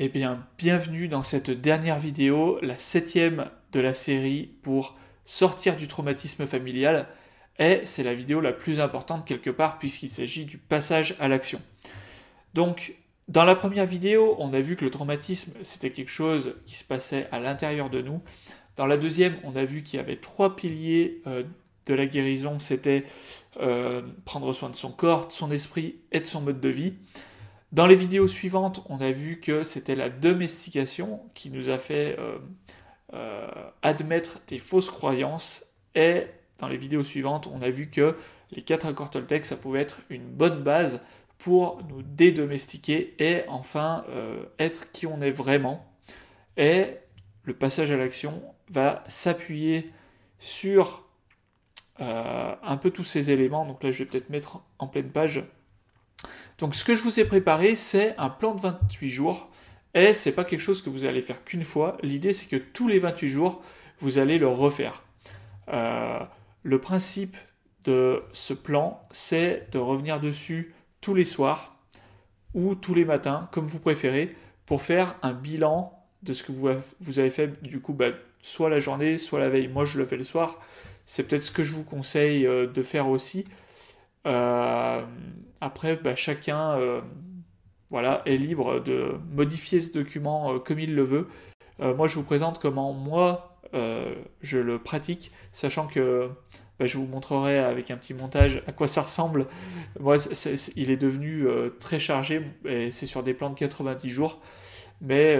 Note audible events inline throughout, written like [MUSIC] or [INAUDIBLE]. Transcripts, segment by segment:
Eh bien, bienvenue dans cette dernière vidéo, la septième de la série pour sortir du traumatisme familial. Et c'est la vidéo la plus importante quelque part puisqu'il s'agit du passage à l'action. Donc, dans la première vidéo, on a vu que le traumatisme, c'était quelque chose qui se passait à l'intérieur de nous. Dans la deuxième, on a vu qu'il y avait trois piliers euh, de la guérison. C'était euh, prendre soin de son corps, de son esprit et de son mode de vie. Dans les vidéos suivantes, on a vu que c'était la domestication qui nous a fait euh, euh, admettre des fausses croyances. Et dans les vidéos suivantes, on a vu que les quatre accords Toltec, ça pouvait être une bonne base pour nous dédomestiquer et enfin euh, être qui on est vraiment. Et le passage à l'action va s'appuyer sur un peu tous ces éléments. Donc là, je vais peut-être mettre en pleine page donc ce que je vous ai préparé, c'est un plan de 28 jours. Et c'est pas quelque chose que vous allez faire qu'une fois. L'idée, c'est que tous les 28 jours, vous allez le refaire. Euh, le principe de ce plan, c'est de revenir dessus tous les soirs ou tous les matins, comme vous préférez, pour faire un bilan de ce que vous avez fait, du coup, bah, soit la journée, soit la veille. Moi, je le fais le soir. C'est peut-être ce que je vous conseille euh, de faire aussi. Euh, après, bah, chacun euh, voilà, est libre de modifier ce document euh, comme il le veut. moi, je vous présente comment moi je le pratique, sachant que bah, je vous montrerai avec un petit montage à quoi ça ressemble. Moi, il est devenu très chargé et c'est sur des plans de 90 jours. Mais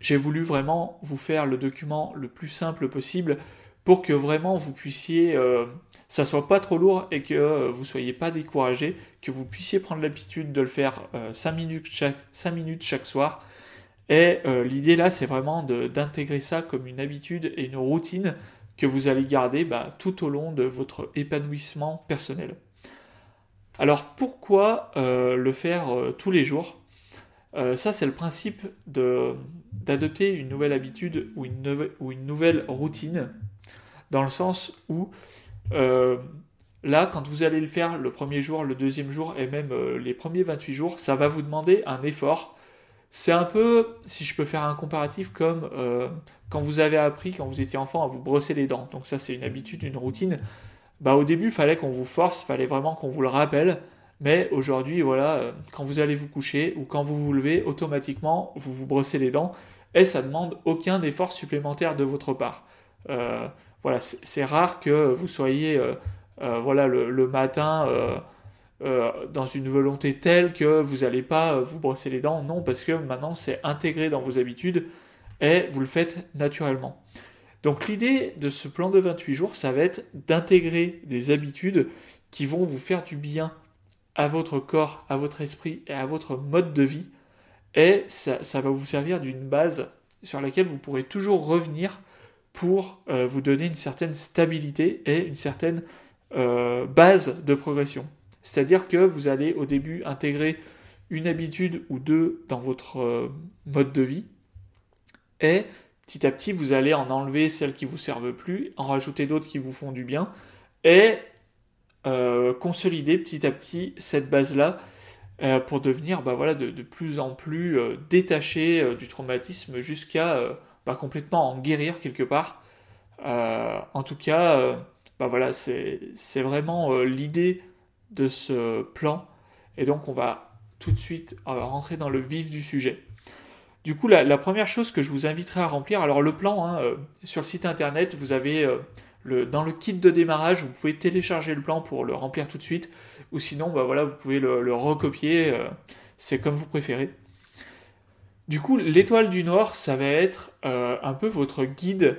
j'ai voulu vraiment vous faire le document le plus simple possible pour que vraiment vous puissiez, euh, ça soit pas trop lourd et que euh, vous soyez pas découragé, que vous puissiez prendre l'habitude de le faire 5, euh, minutes chaque, 5 minutes chaque soir. Et l'idée là, c'est vraiment d'intégrer ça comme une habitude et une routine que vous allez garder bah, tout au long de votre épanouissement personnel. Alors pourquoi le faire tous les jours? Ça, c'est le principe d'adopter une nouvelle habitude ou une nouvelle routine dans le sens où euh, là, quand vous allez le faire le premier jour, le deuxième jour et même euh, les premiers 28 jours, ça va vous demander un effort. C'est un peu, si je peux faire un comparatif, comme euh, quand vous avez appris, quand vous étiez enfant, à vous brosser les dents. Donc ça, c'est une habitude, une routine. Bah, au début, il fallait qu'on vous force, il fallait vraiment qu'on vous le rappelle. Mais aujourd'hui, voilà, quand vous allez vous coucher ou quand vous vous levez, automatiquement, vous vous brossez les dents et ça demande aucun effort supplémentaire de votre part. Euh, voilà, c'est rare que vous soyez euh, euh, voilà, le, matin dans une volonté telle que vous n'allez pas vous brosser les dents. Non, parce que maintenant c'est intégré dans vos habitudes et vous le faites naturellement. Donc l'idée de ce plan de 28 jours, ça va être d'intégrer des habitudes qui vont vous faire du bien à votre corps, à votre esprit et à votre mode de vie. Et ça, ça va vous servir d'une base sur laquelle vous pourrez toujours revenir pour euh, vous donner une certaine stabilité et une certaine euh, base de progression. C'est-à-dire que vous allez au début intégrer une habitude ou deux dans votre euh, mode de vie et petit à petit vous allez en enlever celles qui vous servent plus, en rajouter d'autres qui vous font du bien et consolider petit à petit cette base-là pour devenir bah, voilà, de, de, plus en plus détaché du traumatisme jusqu'à pas complètement en guérir quelque part. Euh, en tout cas, euh, bah voilà, c'est vraiment euh, l'idée de ce plan. Et donc, on va tout de suite rentrer dans le vif du sujet. Du coup, la, première chose que je vous inviterai à remplir, alors le plan, hein, sur le site internet, vous avez le, dans le kit de démarrage, vous pouvez télécharger le plan pour le remplir tout de suite, ou sinon, bah voilà, vous pouvez le recopier, c'est comme vous préférez. Du coup, l'étoile du Nord, ça va être euh, un peu votre guide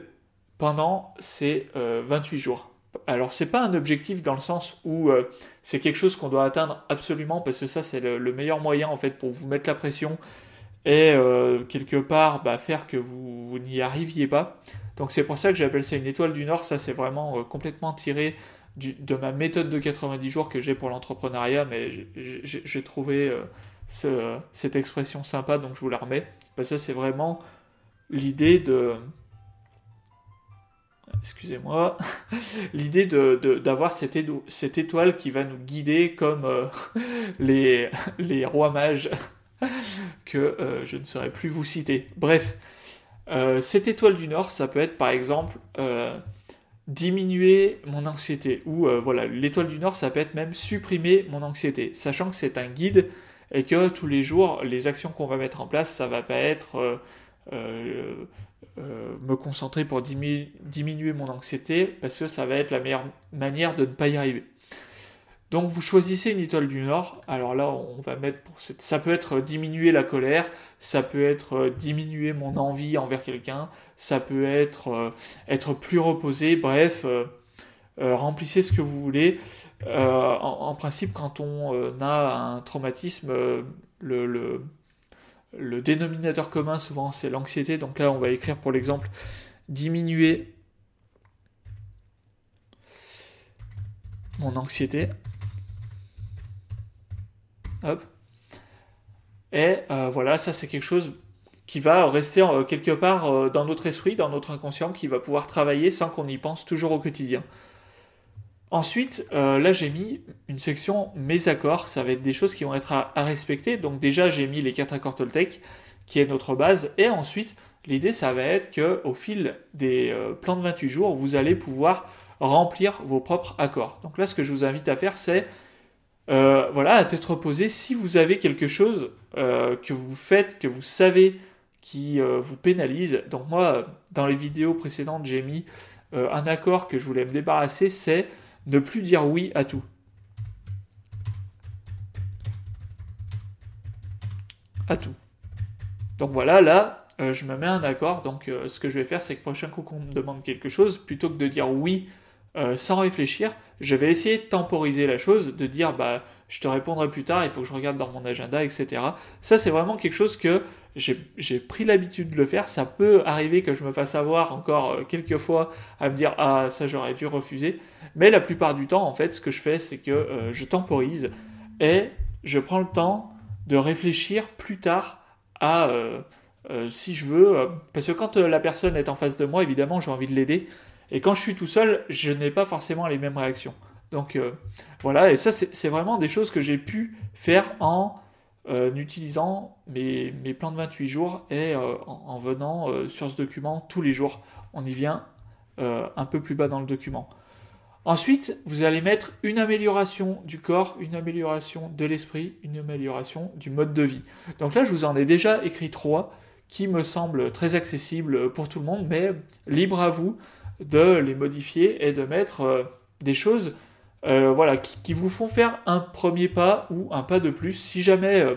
pendant ces 28 euh, jours. Alors, c'est pas un objectif dans le sens où euh, c'est quelque chose qu'on doit atteindre absolument parce que ça, c'est le, meilleur moyen en fait pour vous mettre la pression et quelque part bah, faire que vous, n'y arriviez pas. Donc, c'est pour ça que j'appelle ça une étoile du Nord. Ça, c'est vraiment complètement tiré de ma méthode de 90 jours que j'ai pour l'entrepreneuriat, mais j'ai trouvé cette expression sympa, donc je vous la remets. Parce que c'est vraiment l'idée de. Excusez-moi. [LAUGHS] l'idée d'avoir de, cette, cette, étoile qui va nous guider comme euh, [LAUGHS] [LAUGHS] les, rois mages que je ne saurais plus vous citer. Bref, cette étoile du Nord, ça peut être par exemple diminuer mon anxiété. Ou voilà, l'étoile du Nord, ça peut être même supprimer mon anxiété, sachant que c'est un guide et que tous les jours, les actions qu'on va mettre en place, ça va pas être euh, me concentrer pour diminuer mon anxiété parce que ça va être la meilleure manière de ne pas y arriver. Donc vous choisissez une étoile du Nord. Alors là, on va mettre pour cette... ça peut être diminuer la colère, ça peut être euh, diminuer mon envie envers quelqu'un, ça peut être euh, être plus reposé. Bref, remplissez ce que vous voulez. En, principe, quand on a un traumatisme, le dénominateur commun, souvent, c'est l'anxiété. Donc là, on va écrire pour l'exemple diminuer mon anxiété. Hop. Et euh, voilà, ça c'est quelque chose qui va rester euh, quelque part euh, dans notre esprit, dans notre inconscient, qui va pouvoir travailler sans qu'on y pense toujours au quotidien. Ensuite, euh, là j'ai mis une section mes accords, ça va être des choses qui vont être à, respecter. Donc déjà j'ai mis les quatre accords Toltec, qui est notre base, et ensuite l'idée ça va être que au fil des euh, plans de 28 jours, vous allez pouvoir remplir vos propres accords. Donc là ce que je vous invite à faire c'est euh, voilà, à tête reposée, si vous avez quelque chose que vous faites, que vous savez qui vous pénalise, donc moi dans les vidéos précédentes j'ai mis un accord que je voulais me débarrasser, c'est ne plus dire oui à tout. À tout. Donc voilà, là, euh, je me mets un accord. Donc euh, ce que je vais faire, c'est que prochain coup qu'on me demande quelque chose, plutôt que de dire oui euh, sans réfléchir, je vais essayer de temporiser la chose, de dire bah je te répondrai plus tard, il faut que je regarde dans mon agenda, etc. Ça c'est vraiment quelque chose que j'ai pris l'habitude de le faire. Ça peut arriver que je me fasse avoir encore euh, quelques fois à me dire ah ça j'aurais dû refuser, mais la plupart du temps en fait ce que je fais c'est que euh, je temporise et je prends le temps de réfléchir plus tard à si je veux, parce que quand la personne est en face de moi évidemment j'ai envie de l'aider et quand je suis tout seul, je n'ai pas forcément les mêmes réactions. Donc euh, voilà, et ça c'est vraiment des choses que j'ai pu faire en euh, utilisant mes, plans de 28 jours et euh, en, venant sur ce document tous les jours. On y vient un peu plus bas dans le document. Ensuite, vous allez mettre une amélioration du corps, une amélioration de l'esprit, une amélioration du mode de vie. Donc là, je vous en ai déjà écrit trois qui me semblent très accessibles pour tout le monde, mais libre à vous de les modifier et de mettre euh, des choses euh, voilà, qui, vous font faire un premier pas ou un pas de plus. Si jamais euh,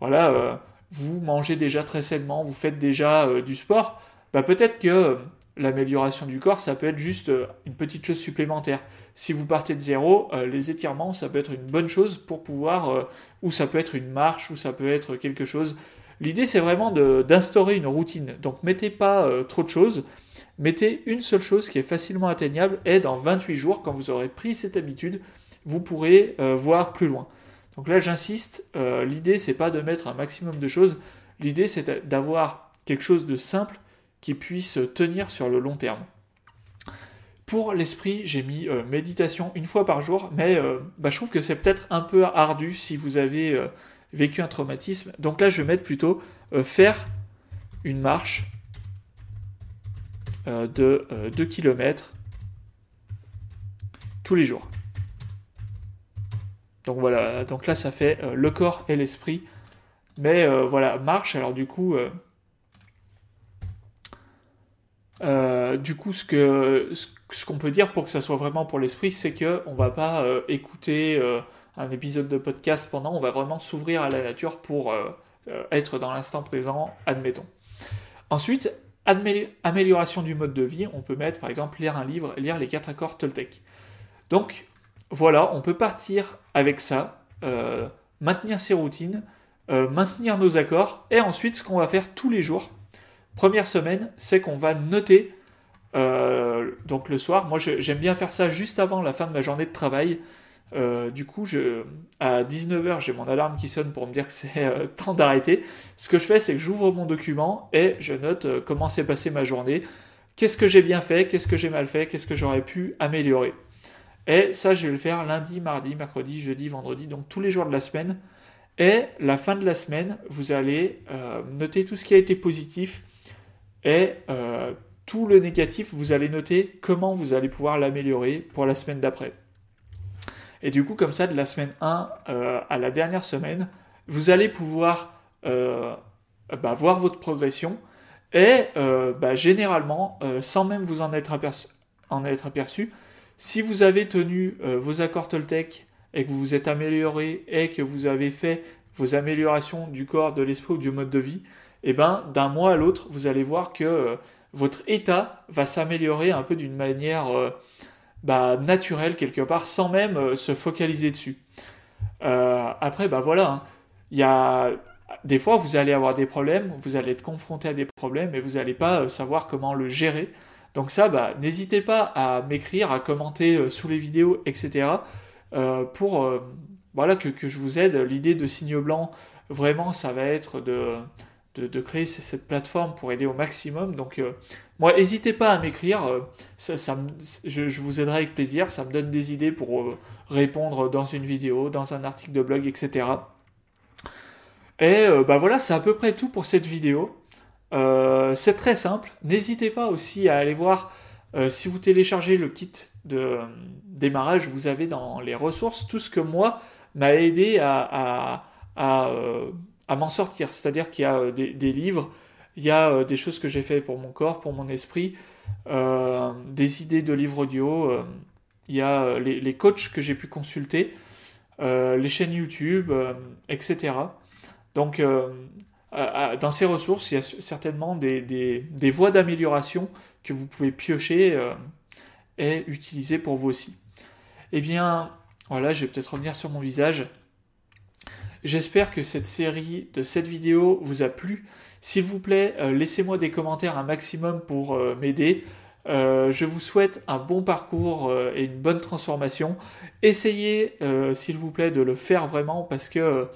voilà, vous mangez déjà très sainement, vous faites déjà du sport, bah peut-être que l'amélioration du corps, ça peut être juste une petite chose supplémentaire. Si vous partez de zéro, les étirements, ça peut être une bonne chose pour pouvoir, ou ça peut être une marche, ou ça peut être quelque chose. L'idée, c'est vraiment d'instaurer une routine. Donc, mettez pas trop de choses. Mettez une seule chose qui est facilement atteignable et dans 28 jours, quand vous aurez pris cette habitude, vous pourrez euh, voir plus loin. Donc là, j'insiste, euh, l'idée c'est pas de mettre un maximum de choses, l'idée c'est d'avoir quelque chose de simple qui puisse tenir sur le long terme. Pour l'esprit, j'ai mis euh, méditation une fois par jour, mais bah, je trouve que c'est peut-être un peu ardu si vous avez vécu un traumatisme. Donc là, je vais mettre plutôt faire une marche de 2 euh, km tous les jours. Donc voilà, donc là ça fait euh, le corps et l'esprit. Mais voilà, marche, alors du coup, du coup, ce que ce, qu'on peut dire pour que ça soit vraiment pour l'esprit, c'est que on va pas écouter un épisode de podcast pendant, on va vraiment s'ouvrir à la nature pour être dans l'instant présent, admettons. Ensuite, amélioration du mode de vie, on peut mettre par exemple lire un livre, lire les quatre accords Toltec. Donc voilà, on peut partir avec ça, euh, maintenir ses routines, euh, maintenir nos accords, et ensuite ce qu'on va faire tous les jours, première semaine, c'est qu'on va noter, euh, donc le soir, moi j'aime bien faire ça juste avant la fin de ma journée de travail, euh, du coup, je, à 19h, j'ai mon alarme qui sonne pour me dire que c'est euh, temps d'arrêter. Ce que je fais, c'est que j'ouvre mon document et je note euh, comment s'est passée ma journée, qu'est-ce que j'ai bien fait, qu'est-ce que j'ai mal fait, qu'est-ce que j'aurais pu améliorer? Et ça, je vais le faire lundi, mardi, mercredi, jeudi, vendredi, donc tous les jours de la semaine. Et la fin de la semaine, vous allez noter tout ce qui a été positif et tout le négatif, vous allez noter comment vous allez pouvoir l'améliorer pour la semaine d'après. Et du coup, comme ça, de la semaine 1 euh, à la dernière semaine, vous allez pouvoir euh, bah, voir votre progression. Et euh, bah, généralement, sans même vous en être, aperçu, en être aperçu, si vous avez tenu vos accords Toltec et que vous vous êtes amélioré et que vous avez fait vos améliorations du corps, de l'esprit ou du mode de vie, et eh ben d'un mois à l'autre, vous allez voir que votre état va s'améliorer un peu d'une manière bah, naturelle quelque part, sans même euh, se focaliser dessus. Euh, après, bah voilà, hein. il y a des fois vous allez avoir des problèmes, vous allez être confronté à des problèmes et vous n'allez pas savoir comment le gérer. Donc ça, bah, n'hésitez pas à m'écrire, à commenter sous les vidéos, etc. pour voilà que, que, je vous aide. L'idée de signe blanc, vraiment, ça va être de de, créer cette plateforme pour aider au maximum. Donc, euh, moi, n'hésitez pas à m'écrire, euh, je, vous aiderai avec plaisir, ça me donne des idées pour euh, répondre dans une vidéo, dans un article de blog, etc. Et bah voilà, c'est à peu près tout pour cette vidéo. c'est très simple. N'hésitez pas aussi à aller voir si vous téléchargez le kit de démarrage, vous avez dans les ressources tout ce que moi m'a aidé à m'en sortir. C'est-à-dire qu'il y a euh, des, livres, il y a euh, des choses que j'ai fait pour mon corps, pour mon esprit, euh, des idées de livres audio, il y a les, coachs que j'ai pu consulter, les chaînes YouTube, etc. Donc, dans ces ressources, il y a certainement des, des voies d'amélioration que vous pouvez piocher et utiliser pour vous aussi. Eh bien, voilà, je vais peut-être revenir sur mon visage. J'espère que cette série de cette vidéo vous a plu. S'il vous plaît, euh, laissez-moi des commentaires un maximum pour euh, m'aider. Euh, je vous souhaite un bon parcours et une bonne transformation. Essayez, s'il vous plaît, de le faire vraiment parce que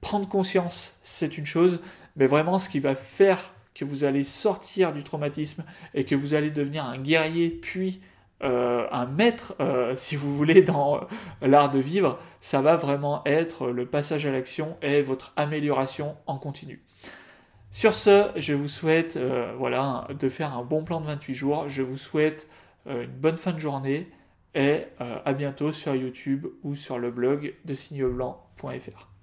prendre conscience, c'est une chose, mais vraiment ce qui va faire que vous allez sortir du traumatisme et que vous allez devenir un guerrier puis euh, un maître, euh, si vous voulez, dans l'art de vivre, ça va vraiment être le passage à l'action et votre amélioration en continu. Sur ce, je vous souhaite euh, voilà, de faire un bon plan de 28 jours. Je vous souhaite une bonne fin de journée et à bientôt sur YouTube ou sur le blog de signeblanc.fr.